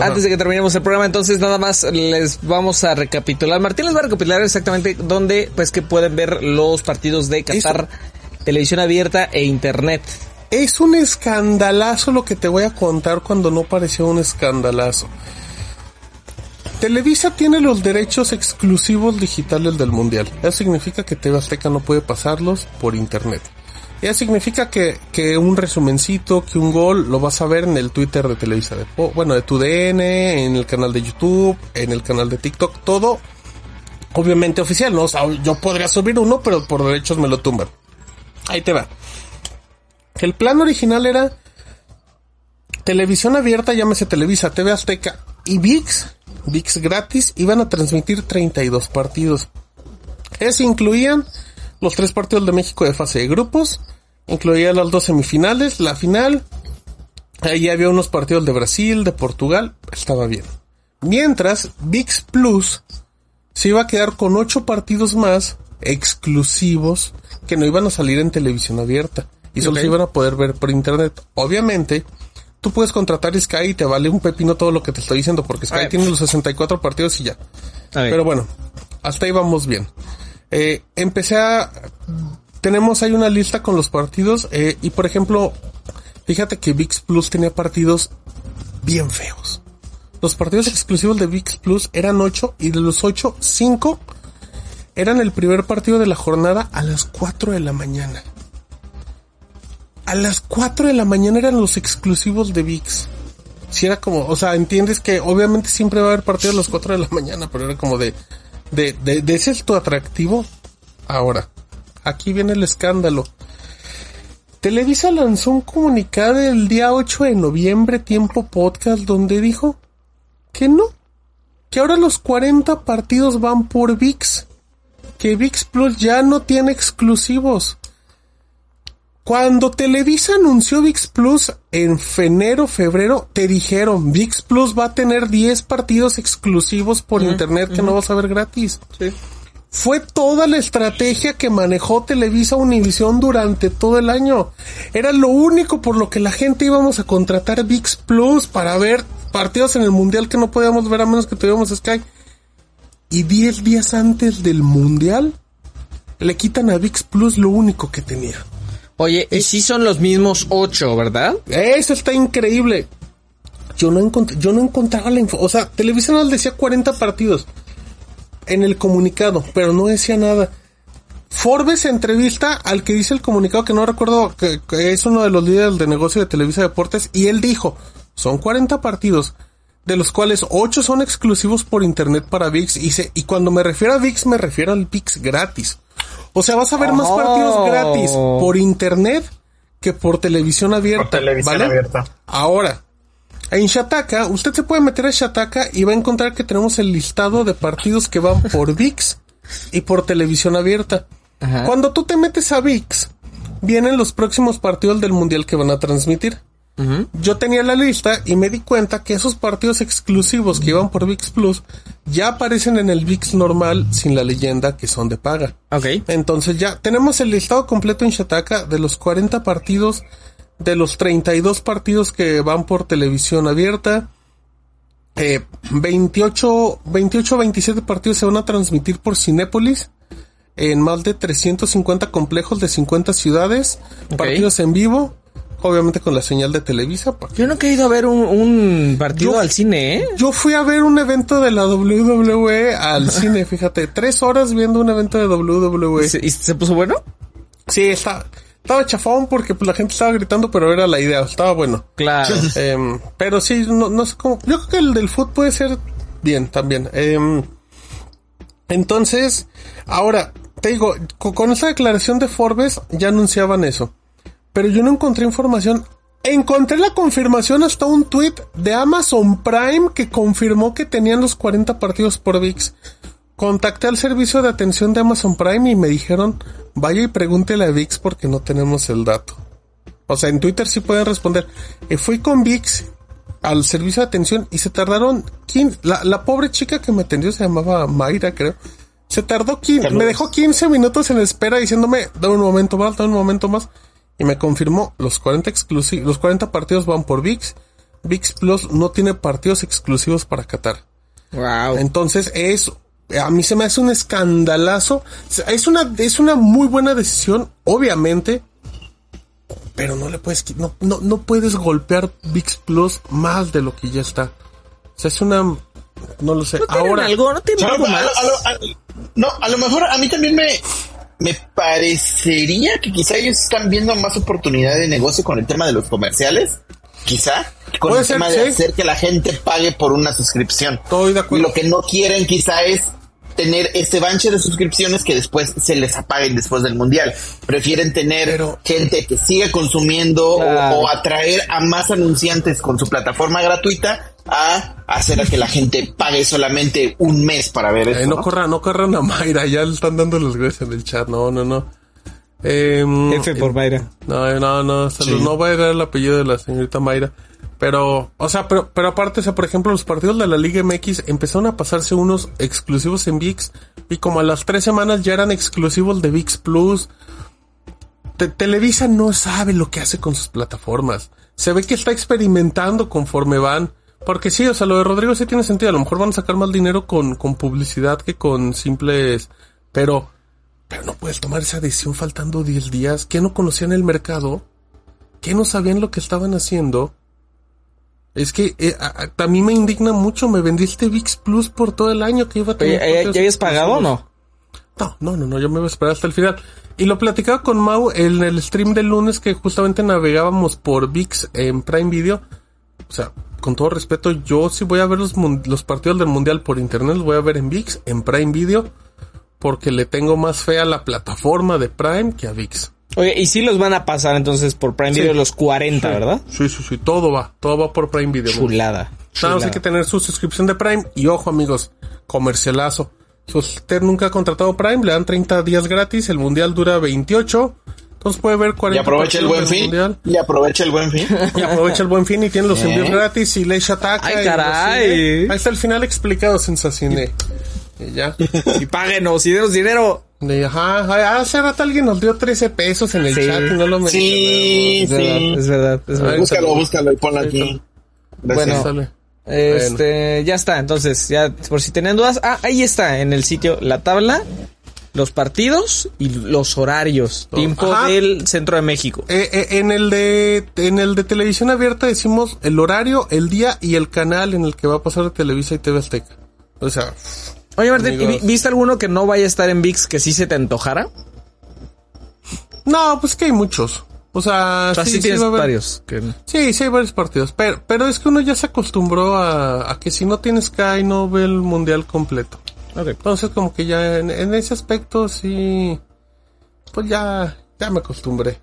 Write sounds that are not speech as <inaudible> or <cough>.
Antes de que terminemos el programa, entonces nada más les vamos a recapitular. Martín les va a recapitular exactamente dónde pues que pueden ver los partidos de Qatar, televisión abierta e internet. Es un escandalazo lo que te voy a contar cuando no parecía un escandalazo. Televisa tiene los derechos exclusivos digitales del Mundial. Eso significa que TV Azteca no puede pasarlos por internet. Eso significa que, que un resumencito, que un gol, lo vas a ver en el Twitter de Televisa, de, bueno, de tu DN, en el canal de YouTube, en el canal de TikTok, todo obviamente oficial, ¿no? O sea, yo podría subir uno, pero por derechos me lo tumban. Ahí te va. El plan original era televisión abierta, llámese Televisa, TV Azteca y VIX VIX gratis, iban a transmitir 32 partidos. Eso incluían los tres partidos de México de fase de grupos, incluía las dos semifinales, la final, ahí había unos partidos de Brasil, de Portugal, estaba bien. Mientras, VIX Plus se iba a quedar con ocho partidos más exclusivos que no iban a salir en televisión abierta y solo se iban a poder ver por internet. Obviamente, tú puedes contratar Sky y te vale un pepino todo lo que te estoy diciendo, porque Sky tiene los 64 partidos y ya. Pero bueno, hasta ahí vamos bien. Eh, empecé a... Tenemos ahí una lista con los partidos eh, y por ejemplo, fíjate que VIX Plus tenía partidos bien feos. Los partidos exclusivos de VIX Plus eran 8 y de los 8, 5 eran el primer partido de la jornada a las 4 de la mañana a las 4 de la mañana eran los exclusivos de VIX. Si era como, o sea, entiendes que obviamente siempre va a haber partido a las 4 de la mañana, pero era como de, de, de, de ese es tu atractivo. Ahora, aquí viene el escándalo. Televisa lanzó un comunicado el día 8 de noviembre, tiempo podcast, donde dijo que no, que ahora los 40 partidos van por VIX, que VIX Plus ya no tiene exclusivos. Cuando Televisa anunció VIX Plus en enero, febrero, te dijeron, VIX Plus va a tener 10 partidos exclusivos por internet que no vas a ver gratis. Fue toda la estrategia que manejó Televisa Univisión durante todo el año. Era lo único por lo que la gente íbamos a contratar VIX Plus para ver partidos en el Mundial que no podíamos ver a menos que tuviéramos Sky. Y 10 días antes del Mundial, le quitan a VIX Plus lo único que tenía. Oye, y sí son los mismos ocho, ¿verdad? Eso está increíble. Yo no encontré, yo no encontraba la info, o sea, Televisión decía 40 partidos en el comunicado, pero no decía nada. Forbes entrevista al que dice el comunicado que no recuerdo que, es uno de los líderes de negocio de Televisa Deportes y él dijo, son 40 partidos, de los cuales 8 son exclusivos por internet para VIX y, y cuando me refiero a VIX me refiero al VIX gratis. O sea, vas a ver más partidos oh. gratis por internet que por televisión abierta. Por televisión abierta. Ahora, en Shataka, usted se puede meter a Shataka y va a encontrar que tenemos el listado de partidos que van por <laughs> VIX y por televisión abierta. Cuando tú te metes a VIX, vienen los próximos partidos del mundial que van a transmitir. Yo tenía la lista y me di cuenta que esos partidos exclusivos que iban por VIX Plus ya aparecen en el VIX normal sin la leyenda que son de paga. Ok. Entonces ya tenemos el listado completo en Shataka de los 40 partidos, de los 32 partidos que van por televisión abierta. Eh, 28, 28, 27 partidos se van a transmitir por Cinépolis en más de 350 complejos de 50 ciudades, partidos en vivo obviamente con la señal de Televisa. Yo no he ido a ver un, partido al cine, ¿eh? Yo fui a ver un evento de la WWE al cine, fíjate, tres horas viendo un evento de WWE. ¿Y se, puso bueno? Sí, está, estaba chafón porque pues, la gente estaba gritando, pero era la idea, estaba bueno. Claro. <laughs> Em, pero sí, no, no sé cómo, yo creo que el del fútbol puede ser bien también. Em, entonces, ahora, te digo, con esa declaración de Forbes ya anunciaban eso pero yo no encontré información. Encontré la confirmación hasta un tweet de Amazon Prime que confirmó que tenían los 40 partidos por VIX. Contacté al servicio de atención de Amazon Prime y me dijeron, vaya y pregúntele a VIX porque no tenemos el dato. O sea, en Twitter sí pueden responder. Y fui con VIX al servicio de atención y se tardaron... La, la pobre chica que me atendió se llamaba Mayra, creo. Se tardó 15, me dejó 15 minutos en espera diciéndome, dame un momento más, dame un momento más y me confirmó los 40 exclusivos, los 40 partidos van por VIX, VIX Plus no tiene partidos exclusivos para Qatar. Wow. Entonces es, a mí se me hace un escandalazo. Es una, es una muy buena decisión, obviamente, pero no le puedes, no, no, no puedes golpear VIX Plus más de lo que ya está. O sea, es una, no lo sé. ¿No Ahora, algo, no tiene algo más. A, lo, a, no, a lo mejor a mí también me, me parecería que quizá ellos están viendo más oportunidad de negocio con el tema de los comerciales. Quizá con el tema de hacer que la gente pague por una suscripción. Estoy de acuerdo. Y lo que no quieren quizá es tener este banche de suscripciones que después se les apaguen después del mundial. Prefieren tener gente que siga consumiendo o, atraer a más anunciantes con su plataforma gratuita a hacer a que la gente pague solamente un mes para ver eso. no, ¿no? corran, no corran a Mayra, ya le están dando los gracias en el chat, no, no, no. Eh, F por Mayra. No, no, no, no voy a dar el apellido de la señorita Mayra. Pero, o sea, pero, pero aparte, o sea, por ejemplo, los partidos de la Liga MX empezaron a pasarse unos exclusivos en VIX y como a las tres semanas ya eran exclusivos de VIX Plus. Televisa no sabe lo que hace con sus plataformas. Se ve que está experimentando conforme van. Porque sí, o sea, lo de Rodrigo sí tiene sentido. A lo mejor van a sacar más dinero con, con publicidad que con simples... Pero, pero no puedes tomar esa decisión faltando 10 días. ¿Qué no conocían el mercado? ¿Qué no sabían lo que estaban haciendo? Es que eh, a, a, mí me indigna mucho. Me vendiste VIX Plus por todo el año que iba a tener. ¿Ya, ¿ya habías pagado o no? No, no, no, no. Yo me voy a esperar hasta el final. Y lo platicaba con Mau en el stream del lunes que justamente navegábamos por VIX en Prime Video. O sea, con todo respeto, yo sí voy a ver los, los partidos del Mundial por internet. Los voy a ver en VIX, en Prime Video. Porque le tengo más fe a la plataforma de Prime que a VIX. Oye, y sí los van a pasar entonces por Prime sí. Video los 40, sí. ¿verdad? Sí, sí, sí, todo va, todo va por Prime Video. Chulada. Nada más hay que tener su suscripción de Prime y ojo amigos, comercialazo. Si usted nunca ha contratado Prime, le dan 30 días gratis, el mundial dura 28. Entonces puede ver 40 Y aprovecha el buen fin. Mundial. Y aprovecha el buen fin. <laughs> Y aprovecha el buen fin y tiene los envíos ¿Eh? gratis y Leisha ataca. Ay, caray. Ahí está el final explicado, Sensacine. Y ya. <laughs> y páguenos y denos dinero. De, ajá, hace rato alguien nos dio 13 pesos en el sí. chat y no lo mencionó. Sí, es verdad, es verdad, es verdad. Búscalo, búscalo y ponlo aquí. Bueno, este, bueno. ya está. Entonces, ya por si tienen dudas, ah, ahí está en el sitio la tabla, los partidos y los horarios, tiempo Ajá. del centro de México. Eh, eh, en el de, en el de televisión abierta decimos el horario, el día y el canal en el que va a pasar Televisa y TV Azteca. O sea, Oye, Martín, Amigos. ¿viste alguno que no vaya a estar en VIX que sí se te antojara? No, pues que hay muchos. O sea, o sea sí, sí, tienes sí varios. Que... Sí, sí hay varios partidos. Pero, pero es que uno ya se acostumbró a, a que si no tienes Sky no ve el mundial completo. Okay. Entonces como que ya en, en, ese aspecto sí, pues ya, ya me acostumbré.